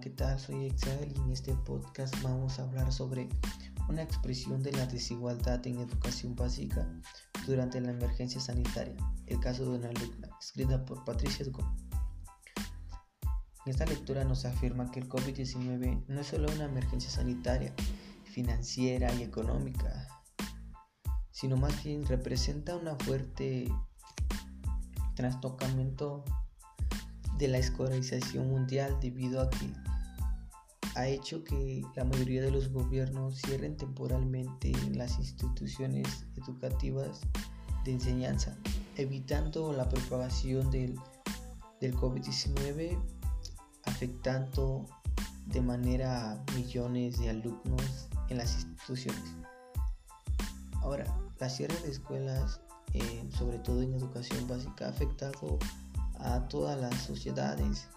¿qué tal? Soy Excel y en este podcast vamos a hablar sobre una expresión de la desigualdad en educación básica durante la emergencia sanitaria, el caso de una alumna, escrita por Patricia Ducó. En esta lectura nos afirma que el COVID-19 no es solo una emergencia sanitaria, financiera y económica, sino más bien representa una fuerte trastocamiento de la escolarización mundial debido a que ha hecho que la mayoría de los gobiernos cierren temporalmente las instituciones educativas de enseñanza, evitando la propagación del, del COVID-19, afectando de manera a millones de alumnos en las instituciones. Ahora, la cierre de escuelas, eh, sobre todo en educación básica, ha afectado a todas las sociedades.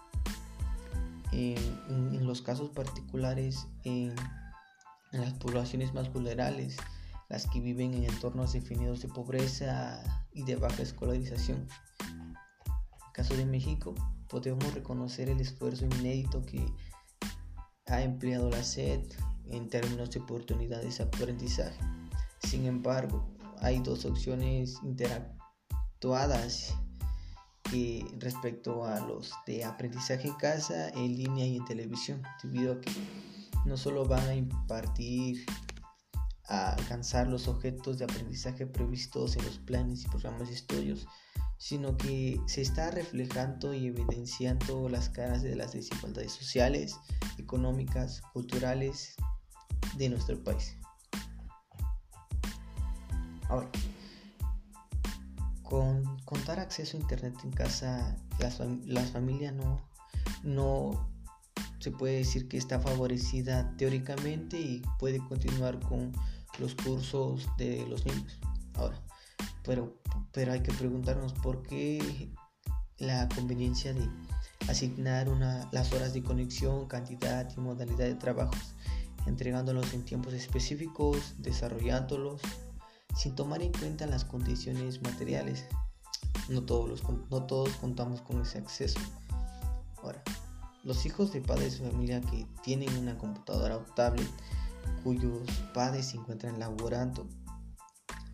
En, los casos particulares, en, las poblaciones más vulnerables, las que viven en entornos definidos de pobreza y de baja escolarización. En el caso de México, podemos reconocer el esfuerzo inédito que ha empleado la SED en términos de oportunidades de aprendizaje. Sin embargo, hay dos opciones interactuadas respecto a los de aprendizaje en casa, en línea y en televisión, debido a que no solo van a impartir a alcanzar los objetos de aprendizaje previstos en los planes y programas de estudios, sino que se está reflejando y evidenciando las caras de las desigualdades sociales, económicas, culturales de nuestro país. Ahora, con, dar acceso a internet en casa, las, familias no, no se puede decir que está favorecida teóricamente y puede continuar con los cursos de los niños. Ahora, pero, pero hay que preguntarnos por qué la conveniencia de asignar una, las horas de conexión, cantidad y modalidad de trabajos, entregándolos en tiempos específicos, desarrollándolos sin tomar en cuenta las condiciones materiales. No todos, los, no todos contamos con ese acceso. Ahora, los hijos de padres de familia que tienen una computadora o tablet cuyos padres se encuentran laborando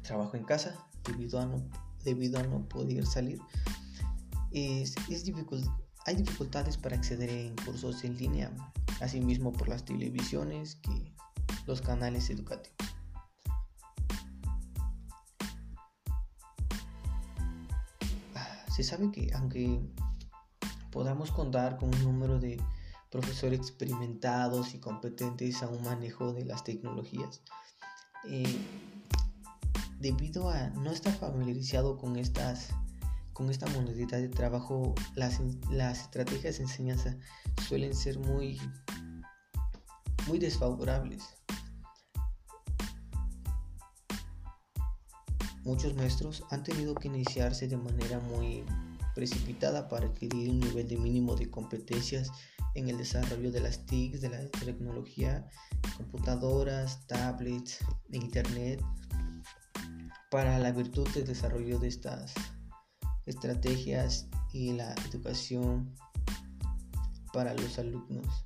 trabajo en casa debido a no, debido a no poder salir, es, es hay dificultades para acceder en cursos en línea, asimismo por las televisiones que los canales educativos. Se sabe que aunque podamos contar con un número de profesores experimentados y competentes a un manejo de las tecnologías, eh, debido a no estar familiarizado con estas con esta modalidad de trabajo, las, las estrategias de enseñanza suelen ser muy, muy desfavorables. Muchos maestros han tenido que iniciarse de manera muy precipitada para adquirir un nivel mínimo de competencias en el desarrollo de las TICs, de la tecnología, computadoras, tablets, internet, para la virtud del desarrollo de estas estrategias y la educación para los alumnos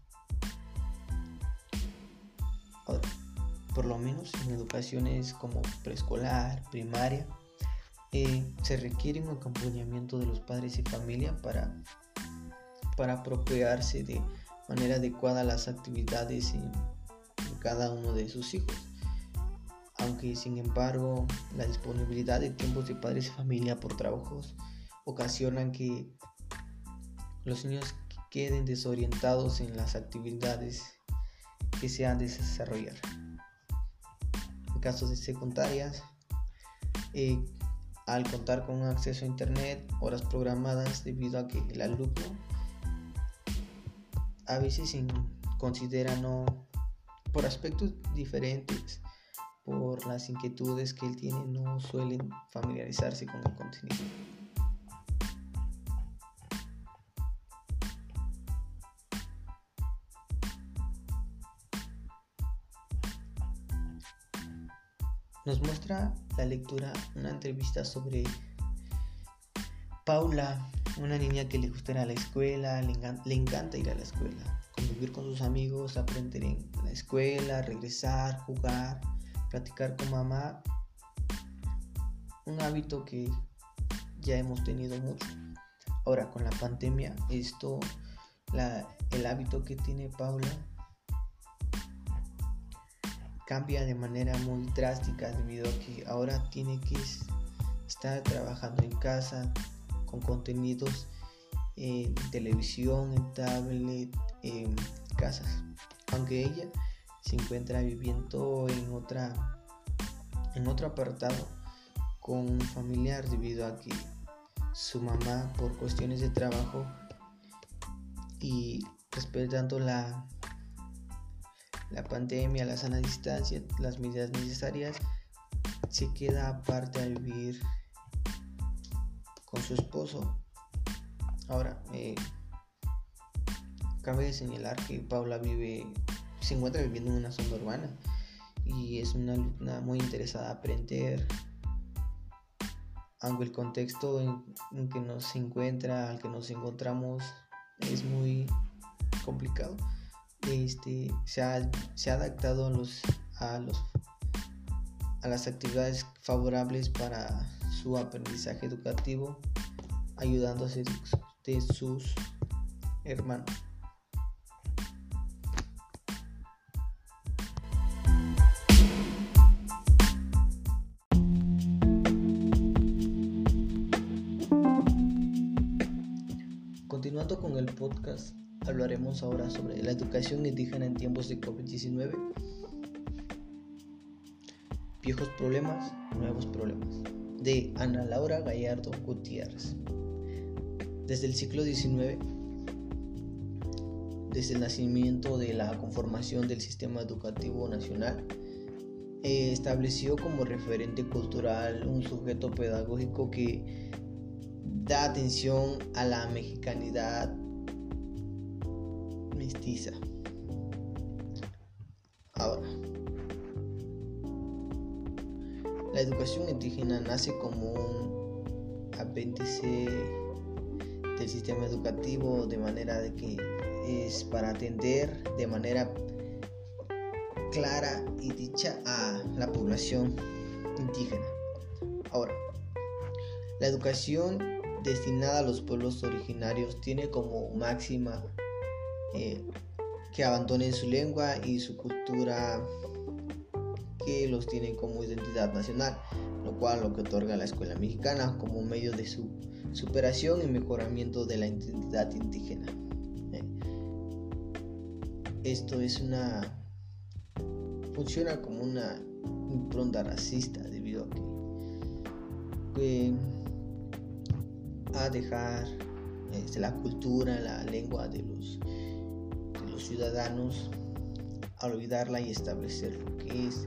por lo menos en educaciones como preescolar, primaria, eh, se requiere un acompañamiento de los padres y familia para, para apropiarse de manera adecuada las actividades en, cada uno de sus hijos. Aunque sin embargo la disponibilidad de tiempos de padres y familia por trabajos ocasionan que los niños queden desorientados en las actividades que se han de desarrollar casos de secundarias, eh, al contar con un acceso a internet, horas programadas debido a que el alumno a veces considera no por aspectos diferentes por las inquietudes que él tiene no suelen familiarizarse con el contenido. Nos muestra la lectura una entrevista sobre Paula una niña que le gusta ir a la escuela, le, le encanta ir a la escuela, convivir con sus amigos, aprender en la escuela, regresar, jugar, platicar con mamá. Un hábito que ya hemos tenido mucho. Ahora con la pandemia, esto, el hábito que tiene Paula cambia de manera muy drástica debido a que ahora tiene que estar trabajando en casa con contenidos en televisión, en tablet, en casas. Aunque ella se encuentra viviendo en otra en otro apartado con un familiar debido a que su mamá por cuestiones de trabajo y respetando la la pandemia, la sana distancia, las medidas necesarias, se queda aparte a vivir con su esposo. Ahora, eh, cabe señalar que Paula vive, se encuentra viviendo en una zona urbana y es una alumna muy interesada a aprender. Aunque el contexto en, que nos encuentra, al que nos encontramos, es muy complicado este, se, ha, adaptado a, los, a, los, a las actividades favorables para su aprendizaje educativo, ayudándose de sus hermanos. Continuando con el podcast, hablaremos ahora sobre la educación indígena en tiempos de COVID-19. Viejos problemas, nuevos problemas. De Ana Laura Gallardo Gutiérrez. Desde el siglo XIX, desde el nacimiento de la conformación del sistema educativo nacional, eh, estableció como referente cultural un sujeto pedagógico que da atención a la mexicanidad Ahora, la educación indígena nace como un apéndice del sistema educativo de manera de que es para atender de manera clara y dicha a la población indígena. Ahora, la educación destinada a los pueblos originarios tiene como máxima eh, que abandonen su lengua y su cultura que los tienen como identidad nacional, lo cual lo que otorga la escuela mexicana como medio de su superación y mejoramiento de la identidad indígena. Eh, esto es una funciona como una impronta racista debido a que, a dejar este, la cultura, la lengua de los ciudadanos a olvidarla y establecer lo que es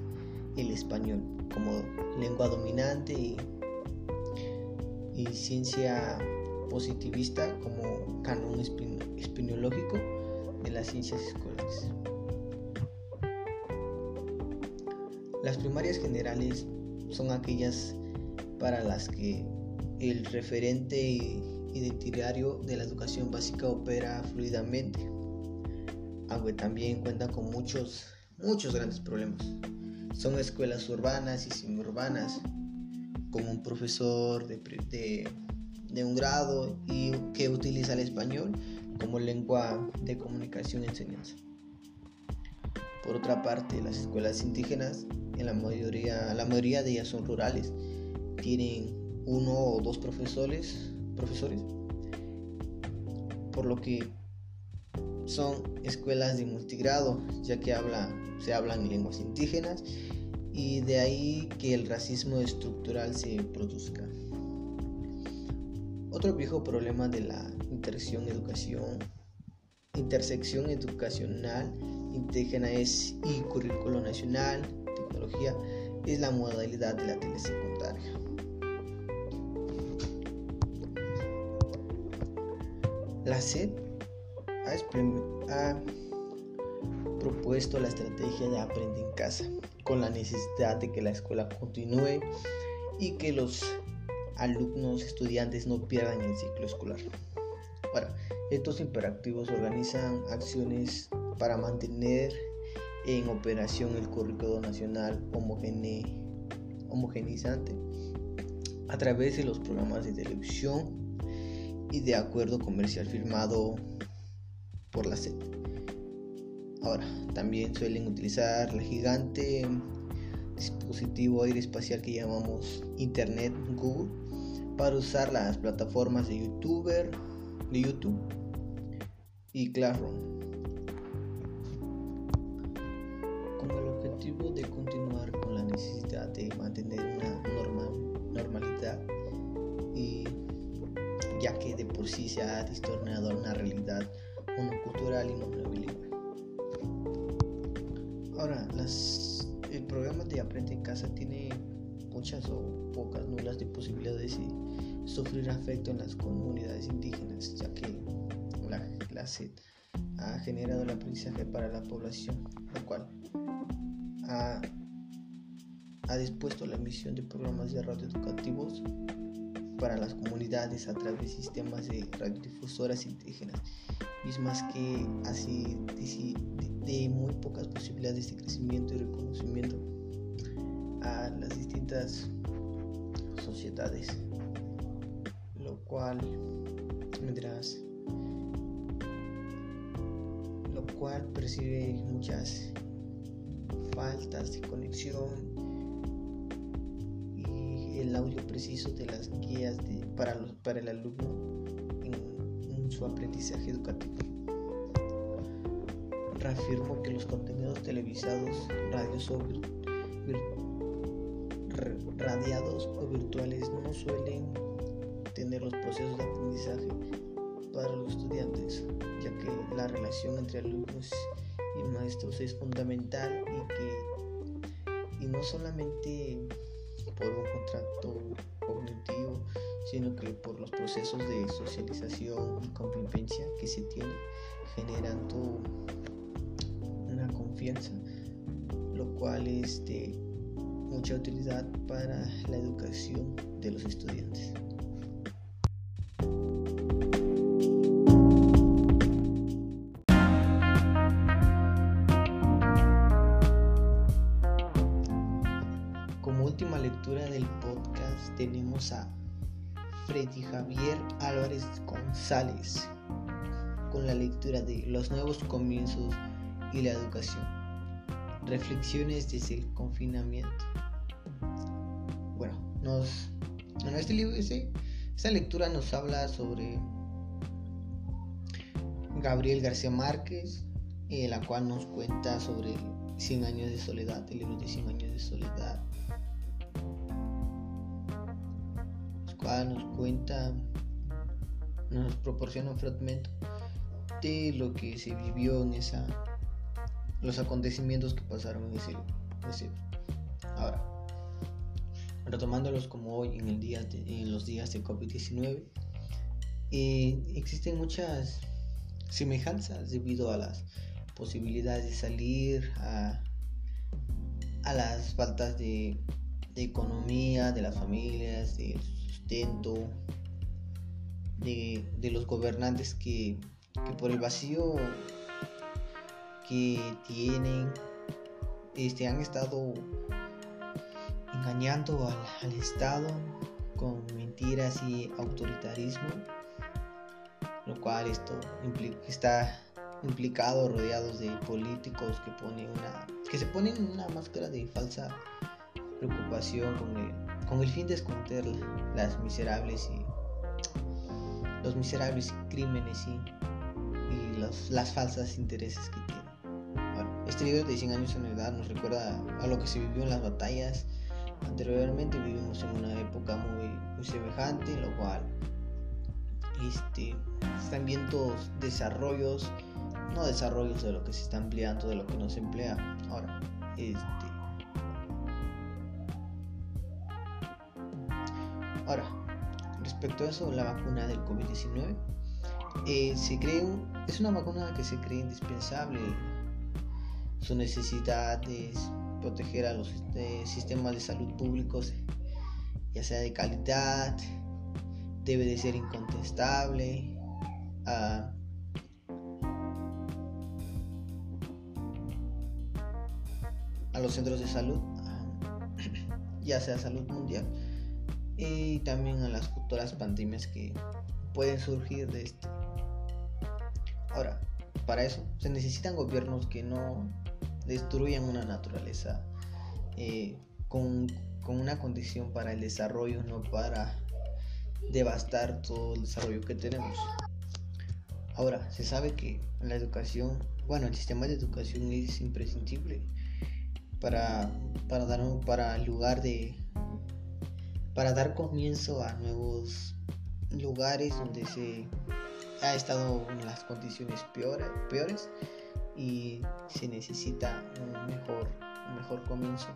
el español como lengua dominante y, ciencia positivista como canon espinológico de las ciencias escolares. Las primarias generales son aquellas para las que el referente identitario de la educación básica opera fluidamente aunque también cuenta con muchos, muchos grandes problemas. Son escuelas urbanas y semiurbanas, con un profesor de, de, un grado y que utiliza el español como lengua de comunicación y enseñanza. Por otra parte, las escuelas indígenas, en la mayoría, la mayoría de ellas son rurales, tienen uno o dos profesores, profesores, por lo que son escuelas de multigrado, ya que habla, se hablan lenguas indígenas y de ahí que el racismo estructural se produzca. Otro viejo problema de la intersección educación, intersección educacional indígena es y currículo nacional, tecnología, es la modalidad de la telesecundaria. La SED ha, propuesto la estrategia de aprender en casa, con la necesidad de que la escuela continúe y que los alumnos, estudiantes no pierdan el ciclo escolar. Bueno, estos hiperactivos organizan acciones para mantener en operación el currículo nacional homogenizante a través de los programas de televisión y de acuerdo comercial firmado la SED. Ahora, también suelen utilizar la gigante dispositivo aeroespacial que llamamos Internet Google para usar las plataformas de YouTuber, de YouTube y Classroom con el objetivo de continuar con la necesidad de mantener una normalidad y ya que de por sí se ha distorsionado una realidad monocultural y monobilingüe. Ahora, el programa de Aprende en Casa tiene muchas o pocas nulas de posibilidades de sufrir afecto en las comunidades indígenas, ya que la, clase ha generado el aprendizaje para la población, lo cual ha, ha dispuesto la emisión de programas de radio educativos para las comunidades a través de sistemas de radiodifusoras indígenas, mismas que así de, muy pocas posibilidades de crecimiento y reconocimiento a las distintas sociedades, lo cual mientras lo cual percibe muchas faltas de conexión audio preciso de las guías para, el alumno en, su aprendizaje educativo. Reafirmo que los contenidos televisados, radios o radiados o virtuales no suelen tener los procesos de aprendizaje para los estudiantes, ya que la relación entre alumnos y maestros es fundamental y que y no solamente por un contrato cognitivo, sino que por los procesos de socialización y convivencia que se tiene, generando una confianza, lo cual es de mucha utilidad para la educación de los estudiantes. González con la lectura de Los nuevos comienzos y la educación. Reflexiones desde el confinamiento. Bueno, nos, en este libro, esta lectura nos habla sobre Gabriel García Márquez, en la cual nos cuenta sobre 100 años de soledad, el libro de 100 años de soledad nos cuenta, nos proporciona un fragmento de lo que se vivió en esa, los acontecimientos que pasaron en ese, ese Ahora, retomándolos como hoy en, el día en los días de COVID-19, eh, existen muchas semejanzas debido a las posibilidades de salir, a, a las faltas de, de economía de las familias, de de, los gobernantes que, por el vacío que tienen este, han estado engañando al, Estado con mentiras y autoritarismo, lo cual esto está implicado rodeados de políticos que ponen una que se ponen una máscara de falsa preocupación con el con el fin de esconder las miserables y los miserables crímenes y, los, las falsas intereses que tienen. este libro de 100 años en edad nos recuerda a lo que se vivió en las batallas. Anteriormente vivimos en una época muy, muy semejante, lo cual este, están viendo desarrollos, no desarrollos de lo que se está empleando, de lo que no se emplea. Ahora, este, Ahora, respecto a eso, la vacuna del COVID-19, eh, se cree es una vacuna que se cree indispensable. Su necesidad es proteger a los este, sistemas de salud públicos ya sea de calidad, debe de ser incontestable. a los centros de salud, ya sea salud mundial, y también a las futuras pandemias que pueden surgir de este. Ahora, para eso se necesitan gobiernos que no destruyan una naturaleza eh, con, con una condición para el desarrollo, no para devastar todo el desarrollo que tenemos. Ahora, se sabe que la educación, bueno, el sistema de educación es imprescindible para, para dar para lugar de para dar comienzo a nuevos lugares donde se ha estado en las condiciones peores, y se necesita un mejor, un mejor comienzo.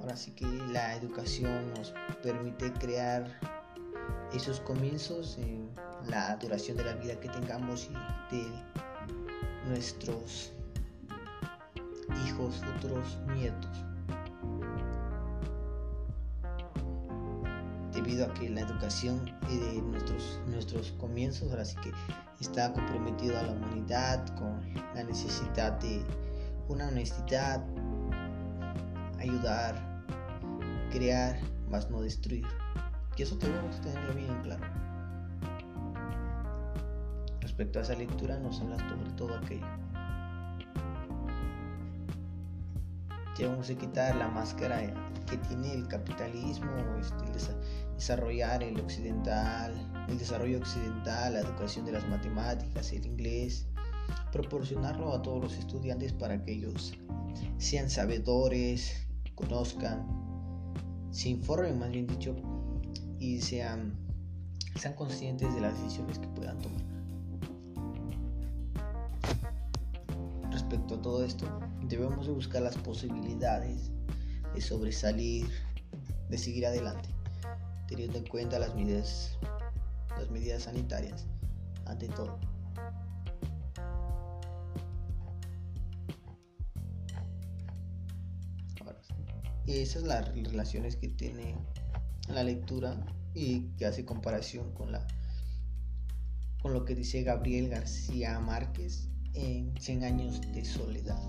Ahora sí que la educación nos permite crear esos comienzos en la duración de la vida que tengamos y de nuestros hijos, futuros nietos. Debido a que la educación de nuestros, nuestros comienzos ahora sí que está comprometido a la humanidad con la necesidad de una honestidad, ayudar, crear, más no destruir. Y eso tenemos que tenerlo bien claro. Respecto a esa lectura nos habla sobre todo aquello. Debemos de quitar la máscara que tiene el capitalismo, este, el desarrollar el occidental, el desarrollo occidental, la educación de las matemáticas, el inglés, proporcionarlo a todos los estudiantes para que ellos sean sabedores, conozcan, se informen más bien dicho y sean, sean conscientes de las decisiones que puedan tomar. Respecto a todo esto, debemos de buscar las posibilidades de sobresalir, de seguir adelante, teniendo en cuenta las medidas, las medidas sanitarias ante todo. Y esas son las relaciones que tiene la lectura y que hace comparación con la con lo que dice Gabriel García Márquez en 100 años de soledad.